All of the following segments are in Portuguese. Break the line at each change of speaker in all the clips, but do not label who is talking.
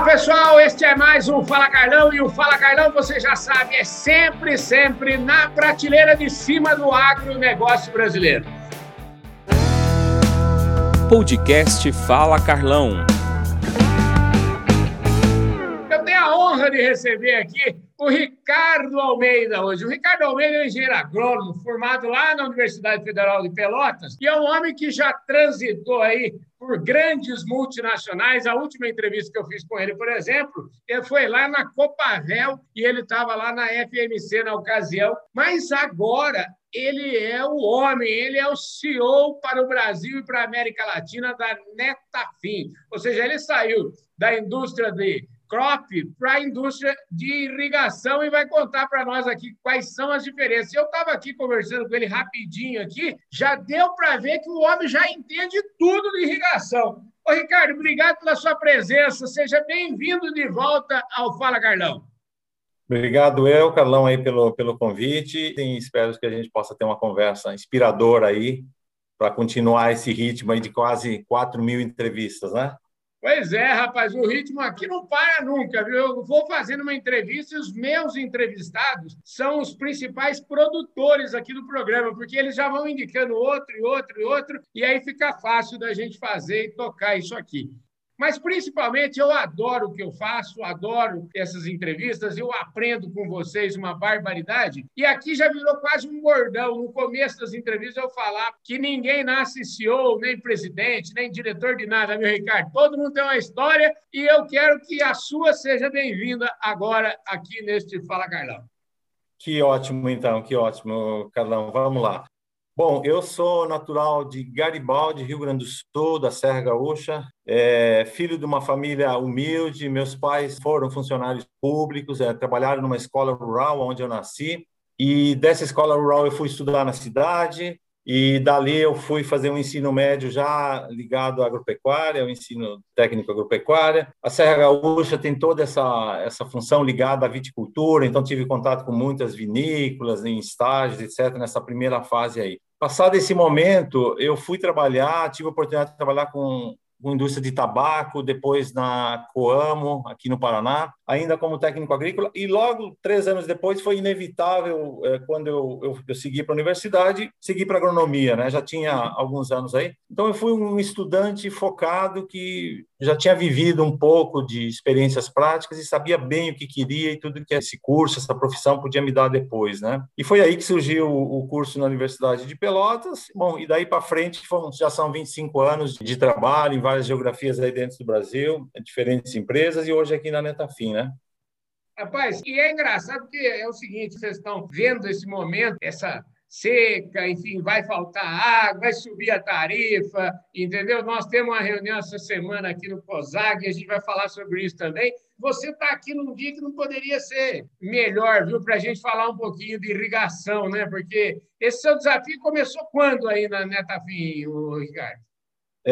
Fala pessoal, este é mais um Fala Carlão e o Fala Carlão, você já sabe, é sempre, sempre na prateleira de cima do agronegócio brasileiro.
Podcast Fala Carlão.
Eu tenho a honra de receber aqui o Ricardo Almeida hoje. O Ricardo Almeida é engenheiro agrônomo, formado lá na Universidade Federal de Pelotas, e é um homem que já transitou aí por grandes multinacionais. A última entrevista que eu fiz com ele, por exemplo, foi lá na Copavel e ele estava lá na FMC na ocasião. Mas agora ele é o homem, ele é o CEO para o Brasil e para a América Latina da Netafim. Ou seja, ele saiu da indústria de crop para a indústria de irrigação e vai contar para nós aqui quais são as diferenças. Eu estava aqui conversando com ele rapidinho aqui, já deu para ver que o homem já entende tudo de irrigação. Ô, Ricardo, obrigado pela sua presença. Seja bem-vindo de volta ao Fala Carlão.
Obrigado eu, Carlão, aí pelo, pelo convite. E espero que a gente possa ter uma conversa inspiradora aí para continuar esse ritmo aí de quase 4 mil entrevistas, né?
Pois é, rapaz, o ritmo aqui não para nunca, viu? Eu vou fazendo uma entrevista e os meus entrevistados são os principais produtores aqui do programa, porque eles já vão indicando outro e outro e outro, e aí fica fácil da gente fazer e tocar isso aqui. Mas, principalmente, eu adoro o que eu faço, adoro essas entrevistas, eu aprendo com vocês uma barbaridade. E aqui já virou quase um bordão. No começo das entrevistas, eu falar que ninguém nasce CEO, nem presidente, nem diretor de nada, meu Ricardo. Todo mundo tem uma história e eu quero que a sua seja bem-vinda agora aqui neste Fala Carlão.
Que ótimo, então, que ótimo, Carlão. Vamos lá. Bom, eu sou natural de Garibaldi, Rio Grande do Sul, da Serra Gaúcha, é, filho de uma família humilde. Meus pais foram funcionários públicos, é, trabalharam numa escola rural onde eu nasci. E dessa escola rural eu fui estudar na cidade, e dali eu fui fazer um ensino médio já ligado à agropecuária, o ensino técnico agropecuária. A Serra Gaúcha tem toda essa essa função ligada à viticultura, então tive contato com muitas vinícolas em estágios, etc, nessa primeira fase aí. Passado esse momento, eu fui trabalhar, tive a oportunidade de trabalhar com com indústria de tabaco, depois na Coamo, aqui no Paraná, ainda como técnico agrícola, e logo, três anos depois, foi inevitável, é, quando eu, eu, eu segui para a universidade, seguir para agronomia, né? Já tinha alguns anos aí. Então, eu fui um estudante focado que já tinha vivido um pouco de experiências práticas e sabia bem o que queria e tudo que esse curso, essa profissão podia me dar depois, né? E foi aí que surgiu o curso na Universidade de Pelotas. Bom, e daí para frente já são 25 anos de trabalho em várias geografias aí dentro do Brasil, diferentes empresas e hoje aqui na Netafim, né?
Rapaz, e é engraçado porque é o seguinte, vocês estão vendo esse momento, essa seca, enfim, vai faltar água, vai subir a tarifa, entendeu? Nós temos uma reunião essa semana aqui no COSAG, a gente vai falar sobre isso também. Você está aqui num dia que não poderia ser melhor, viu, para a gente falar um pouquinho de irrigação, né? Porque esse seu desafio começou quando aí na Netafim, Ricardo?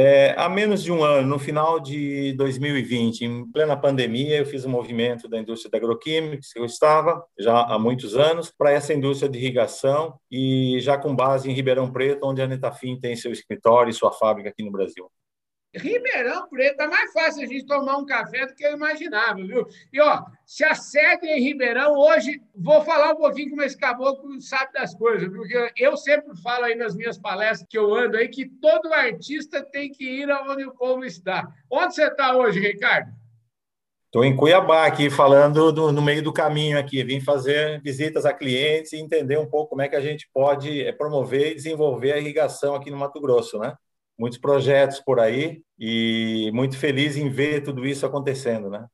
É, há menos de um ano, no final de 2020, em plena pandemia, eu fiz um movimento da indústria da agroquímica, que eu estava já há muitos anos, para essa indústria de irrigação e já com base em Ribeirão Preto, onde a Netafim tem seu escritório e sua fábrica aqui no Brasil.
Ribeirão Preto, tá mais fácil a gente tomar um café do que eu imaginava, viu? E, ó, se a sede é em Ribeirão, hoje vou falar um pouquinho como esse caboclo sabe das coisas, porque eu sempre falo aí nas minhas palestras que eu ando aí que todo artista tem que ir aonde o povo está. Onde você está hoje, Ricardo?
Estou em Cuiabá aqui, falando do, no meio do caminho aqui. Vim fazer visitas a clientes e entender um pouco como é que a gente pode eh, promover e desenvolver a irrigação aqui no Mato Grosso, né? Muitos projetos por aí e muito feliz em ver tudo isso acontecendo, né?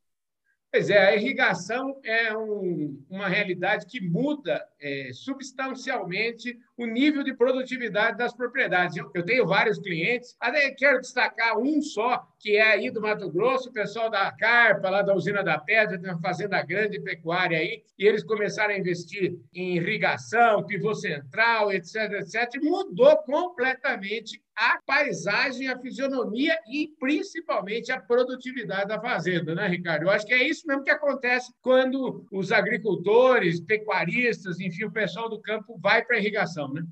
Pois é, a irrigação é um, uma realidade que muda é, substancialmente o nível de produtividade das propriedades. Eu, eu, tenho vários clientes, até quero destacar um só, que é aí do Mato Grosso, o pessoal da Carpa, lá da usina da Pedra, tem uma fazenda grande pecuária aí, e eles começaram a investir em irrigação, pivô central, etc, etc, e mudou completamente a paisagem, a fisionomia e principalmente a produtividade da fazenda, né, Ricardo? Eu acho que é isso mesmo que acontece quando os agricultores, pecuaristas, enfim, o pessoal do campo vai para a irrigação, né?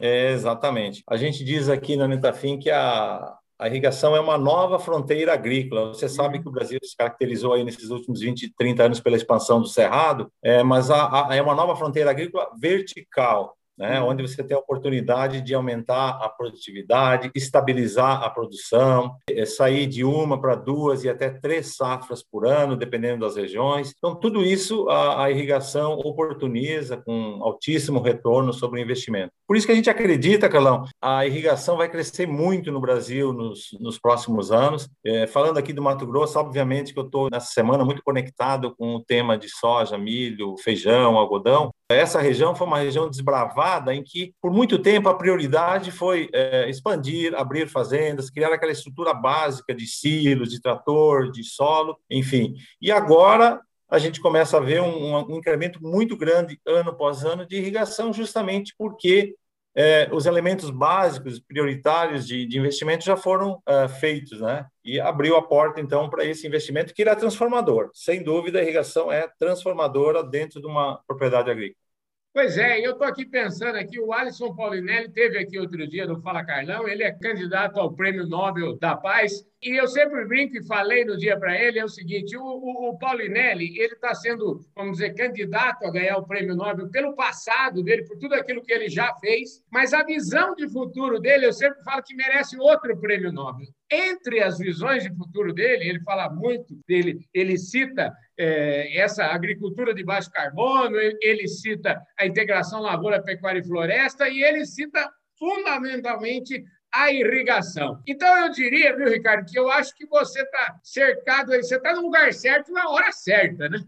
É, exatamente. A gente diz aqui na Netafim que a, A irrigação é uma nova fronteira agrícola. Você sabe uhum. que o Brasil se caracterizou aí nesses últimos 20, 30 anos pela expansão do cerrado, é, mas a, a, é uma nova fronteira agrícola vertical né, uhum. onde você tem a oportunidade de aumentar a produtividade, estabilizar a produção, é, sair de uma para duas e até três safras por ano, dependendo das regiões. Então, tudo isso a, a irrigação oportuniza com altíssimo retorno sobre o investimento. Por isso que a gente acredita, Carlão, a irrigação vai crescer muito no Brasil nos, nos próximos anos. É, falando aqui do Mato Grosso, obviamente que eu estou nessa semana muito conectado com o tema de soja, milho, feijão, algodão. Essa região foi uma região desbravada em que, por muito tempo, a prioridade foi é, expandir, abrir fazendas, criar aquela estrutura básica de silos, de trator, de solo, enfim. E agora a gente começa a ver um, um incremento muito grande ano após ano de irrigação, justamente porque é, os elementos básicos, prioritários de, de investimento já foram é, feitos, né? E abriu a porta, então, para esse investimento que irá transformador. Sem dúvida, a irrigação é transformadora dentro de uma propriedade agrícola.
Pois é, eu estou aqui pensando aqui, o Alisson Paulinelli teve aqui outro dia no Fala Carlão, ele é candidato ao Prêmio Nobel da Paz, e eu sempre brinco e falei no dia para ele, é o seguinte, o, o, o Paulinelli, ele está sendo, vamos dizer, candidato a ganhar o Prêmio Nobel pelo passado dele, por tudo aquilo que ele já fez, mas a visão de futuro dele, eu sempre falo que merece outro Prêmio Nobel. Entre as visões de futuro dele, ele fala muito dele, ele cita é, essa agricultura de baixo carbono, ele cita a integração lavoura, pecuária e floresta, e ele cita fundamentalmente a irrigação. Então, eu diria, viu, Ricardo, que eu acho que você está cercado aí, você está no lugar certo na hora certa, né?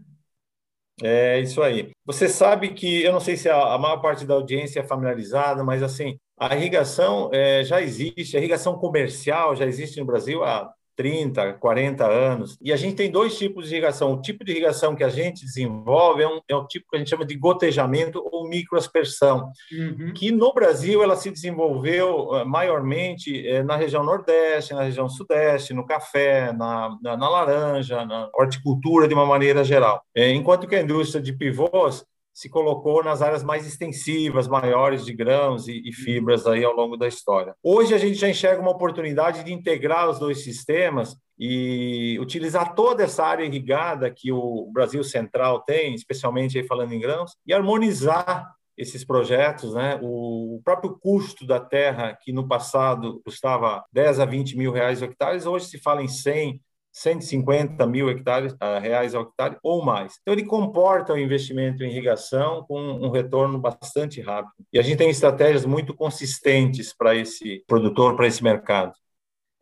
É isso aí. Você sabe que, eu não sei se a, maior parte da audiência é familiarizada, mas assim, a irrigação é, já existe, a irrigação comercial já existe no Brasil há 30, 40 anos. E a gente tem dois tipos de irrigação. O tipo de irrigação que a gente desenvolve é um, é um tipo que a gente chama de gotejamento ou microaspersão, uhum. que no Brasil ela se desenvolveu eh, maiormente eh, na região Nordeste, na região Sudeste, no café, na, na, na laranja, na horticultura de uma maneira geral. É, enquanto que a indústria de pivôs se colocou nas áreas mais extensivas, maiores de grãos e, e, fibras aí ao longo da história. Hoje a gente já enxerga uma oportunidade de integrar os dois sistemas e utilizar toda essa área irrigada que o Brasil Central tem, especialmente aí falando em grãos, e harmonizar esses projetos, né? O próprio custo da terra, que no passado custava 10 a 20 mil reais o hectare, hoje se fala em 100, 150 mil hectares, uh, reais ao hectare ou mais. Então, ele comporta o investimento em irrigação com um retorno bastante rápido. E a gente tem estratégias muito consistentes para esse produtor, para esse mercado.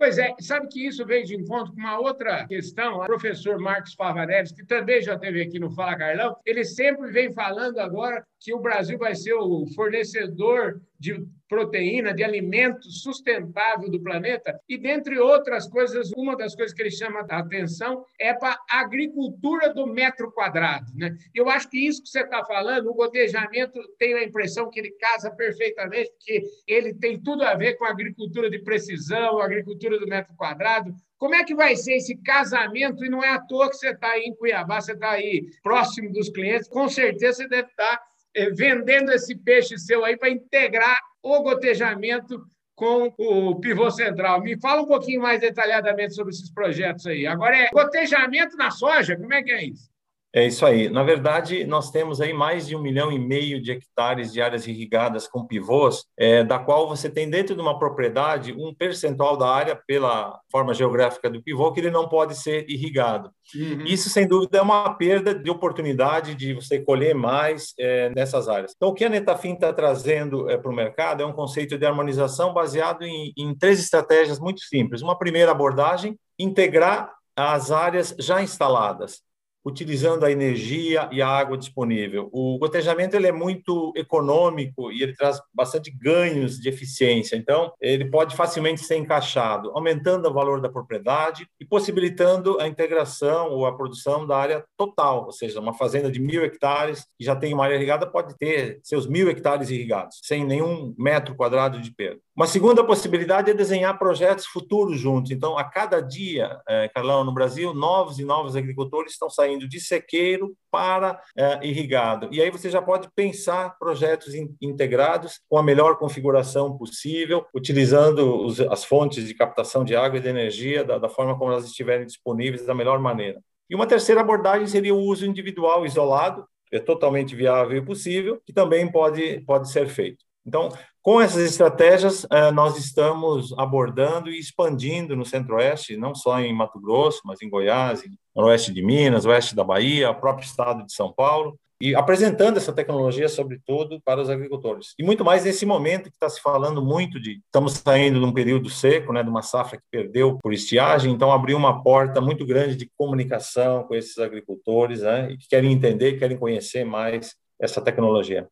Pois é, sabe que isso veio de encontro com uma outra questão. O professor Marcos Favareves, que também já esteve aqui no Fala Carlão, ele sempre vem falando agora que o Brasil vai ser o fornecedor de proteína, de alimento sustentável do planeta. E, dentre outras coisas, uma das coisas que ele chama a atenção é para a agricultura do metro quadrado. Né? Eu acho que isso que você está falando, o gotejamento, tenho a impressão que ele casa perfeitamente, porque ele tem tudo a ver com a agricultura de precisão, a agricultura do metro quadrado, como é que vai ser esse casamento? E não é à toa que você está aí em Cuiabá, você está aí próximo dos clientes, com certeza você deve estar tá eh, vendendo esse peixe seu aí para integrar o gotejamento com o pivô central. Me fala um pouquinho mais detalhadamente sobre esses projetos aí. Agora é gotejamento na soja, como é que é isso?
É isso aí. Na verdade, nós temos aí mais de um milhão e meio de hectares de áreas irrigadas com pivôs, é, da qual você tem dentro de uma propriedade um percentual da área, pela forma geográfica do pivô, que ele não pode ser irrigado. Uhum. Isso, sem dúvida, é uma perda de oportunidade de você colher mais é, nessas áreas. Então, o que a Netafim está trazendo é, para o mercado é um conceito de harmonização baseado em, em três estratégias muito simples. Uma primeira abordagem, integrar as áreas já instaladas utilizando a energia e a água disponível. O gotejamento ele é muito econômico e ele traz bastante ganhos de eficiência. Então, ele pode facilmente ser encaixado, aumentando o valor da propriedade e possibilitando a integração ou a produção da área total, ou seja, uma fazenda de mil hectares que já tem uma área irrigada pode ter seus mil hectares irrigados, sem nenhum metro quadrado de perda. Uma segunda possibilidade é desenhar projetos futuros juntos. Então, a cada dia, é, Carlão, no Brasil, novos e novos agricultores estão saindo saindo de sequeiro para é, irrigado. E aí você já pode pensar projetos in, integrados com a melhor configuração possível, utilizando os, as fontes de captação de água e de energia da, da forma como elas estiverem disponíveis da melhor maneira. E uma terceira abordagem seria o uso individual isolado, é totalmente viável e possível, que também pode, pode ser feito. Então, com essas estratégias, eh, nós estamos abordando e expandindo no Centro-Oeste, não só em Mato Grosso, mas em Goiás, no oeste de Minas, oeste da Bahia, o próprio estado de São Paulo, e apresentando essa tecnologia, sobretudo, para os agricultores. E muito mais nesse momento que está se falando muito de. Estamos saindo de um período seco, né, de uma safra que perdeu por estiagem, então abriu uma porta muito grande de comunicação com esses agricultores, né, e que querem entender, querem conhecer mais essa tecnologia.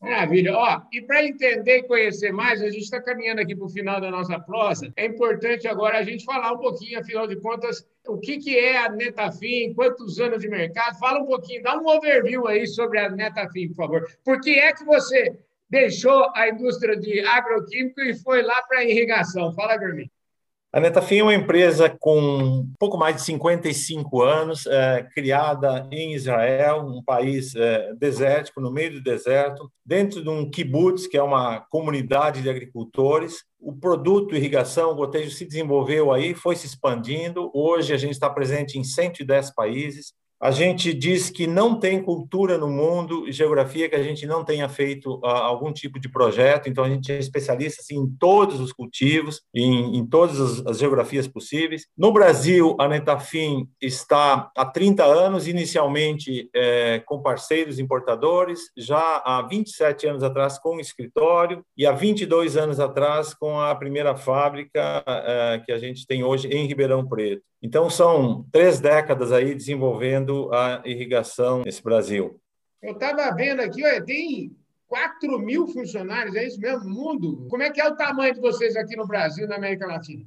Maravilha. Ó, e para entender e conhecer mais, a gente está caminhando aqui para o final da nossa prosa. É importante agora a gente falar um pouquinho, afinal de contas, o que, que é a Netafim, quantos anos de mercado. Fala um pouquinho, dá um overview aí sobre a Netafim, por favor. Por que é que você deixou a indústria de agroquímico e foi lá para a irrigação? Fala para mim.
A Netafim é uma empresa com pouco mais de 55 anos, é, criada em Israel, um país é, desértico, no meio do deserto, dentro de um kibbutz, que é uma comunidade de agricultores. O produto irrigação, o gotejo, se desenvolveu aí, foi se expandindo. Hoje a gente está presente em 110 países. A gente diz que não tem cultura no mundo e geografia que a gente não tenha feito uh, algum tipo de projeto, então a gente é especialista assim, em todos os cultivos, em, em todas as, as, geografias possíveis. No Brasil, a Netafim está há 30 anos, inicialmente é, com parceiros importadores, já há 27 anos atrás com escritório e há 22 anos atrás com a primeira fábrica é, que a gente tem hoje em Ribeirão Preto. Então, são três décadas aí desenvolvendo a irrigação nesse Brasil.
Eu estava vendo aqui, olha, tem 4 mil funcionários, é isso mesmo, mundo? Como é que é o tamanho de vocês aqui no Brasil, na América Latina?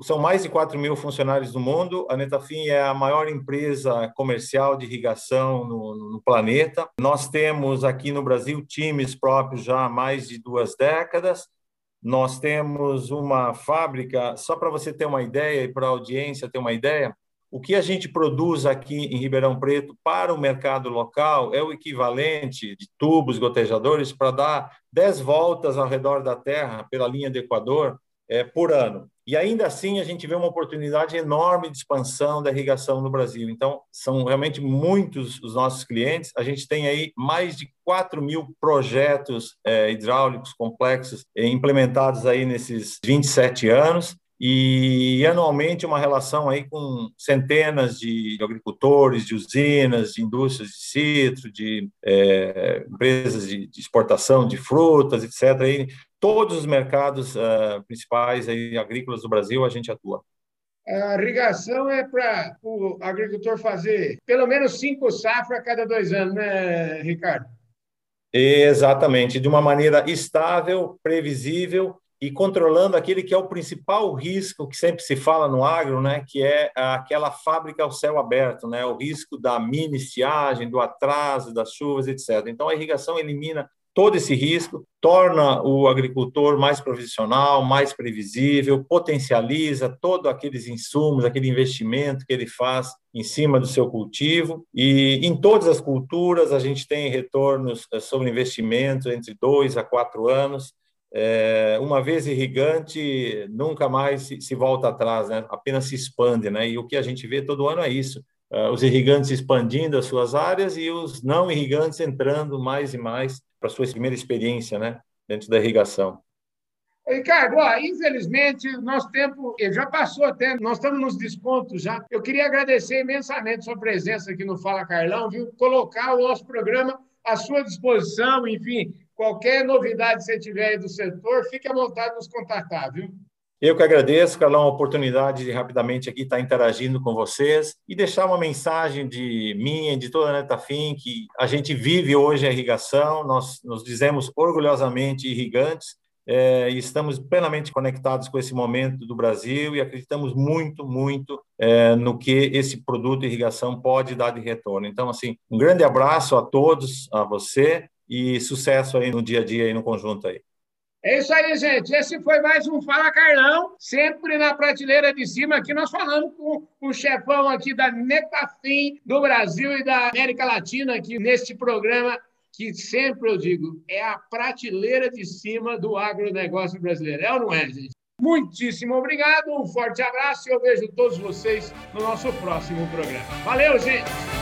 São mais de 4 mil funcionários no mundo. A Netafim é a maior empresa comercial de irrigação no, no, planeta. Nós temos aqui no Brasil times próprios já há mais de duas décadas. Nós temos uma fábrica, só para você ter uma ideia e para a audiência ter uma ideia, o que a gente produz aqui em Ribeirão Preto para o mercado local é o equivalente de tubos gotejadores para dar 10 voltas ao redor da Terra pela linha do Equador é, por ano. E ainda assim a gente vê uma oportunidade enorme de expansão da irrigação no Brasil. Então, são realmente muitos os nossos clientes. A gente tem aí mais de 4 mil projetos é, hidráulicos complexos é, implementados aí nesses 27 anos e anualmente uma relação aí com centenas de agricultores, de usinas, de indústrias de citro, de é, empresas de, de, exportação de frutas, etc. Aí, todos os mercados uh, principais aí, agrícolas do Brasil a gente atua.
A irrigação é para o agricultor fazer pelo menos cinco safras a cada dois anos, né, Ricardo?
Exatamente, de uma maneira estável, previsível e controlando aquele que é o principal risco que sempre se fala no agro, né, que é aquela fábrica ao céu aberto, né, o risco da mini estiagem, do atraso das chuvas, etc. Então a irrigação elimina todo esse risco, torna o agricultor mais profissional, mais previsível, potencializa todos aqueles insumos, aquele investimento que ele faz em cima do seu cultivo. E em todas as culturas a gente tem retornos eh, sobre investimento entre dois a quatro anos é, uma vez irrigante, nunca mais se, se, volta atrás, né? apenas se expande. Né? E o que a gente vê todo ano é isso: uh, os irrigantes expandindo as suas áreas e os não irrigantes entrando mais e mais para sua primeira experiência né? dentro da irrigação.
Ricardo, ó, infelizmente, nosso tempo já passou até, nós estamos nos descontos já. Eu queria agradecer imensamente sua presença aqui no Fala Carlão, viu? Colocar o nosso programa à sua disposição, enfim, Qualquer novidade que você tiver aí do setor, fique à vontade de nos contatar, viu?
Eu que agradeço, Carlão, a oportunidade de rapidamente aqui estar interagindo com vocês e deixar uma mensagem de minha, de toda a Netafim, que a gente vive hoje a irrigação, nós nos dizemos orgulhosamente irrigantes, é, e estamos plenamente conectados com esse momento do Brasil e acreditamos muito, muito é, no que esse produto irrigação pode dar de retorno. Então, assim, um grande abraço a todos, a você, e sucesso aí no dia a dia aí no conjunto aí.
É isso aí, gente. Esse foi mais um Fala Carlão, sempre na prateleira de cima. Aqui nós falamos com o chefão aqui da Netafim do Brasil e da América Latina aqui neste programa que sempre eu digo, é a prateleira de cima do agronegócio brasileiro. É ou não é, gente? Muitíssimo obrigado, um forte abraço e eu vejo todos vocês no nosso próximo programa. Valeu, gente!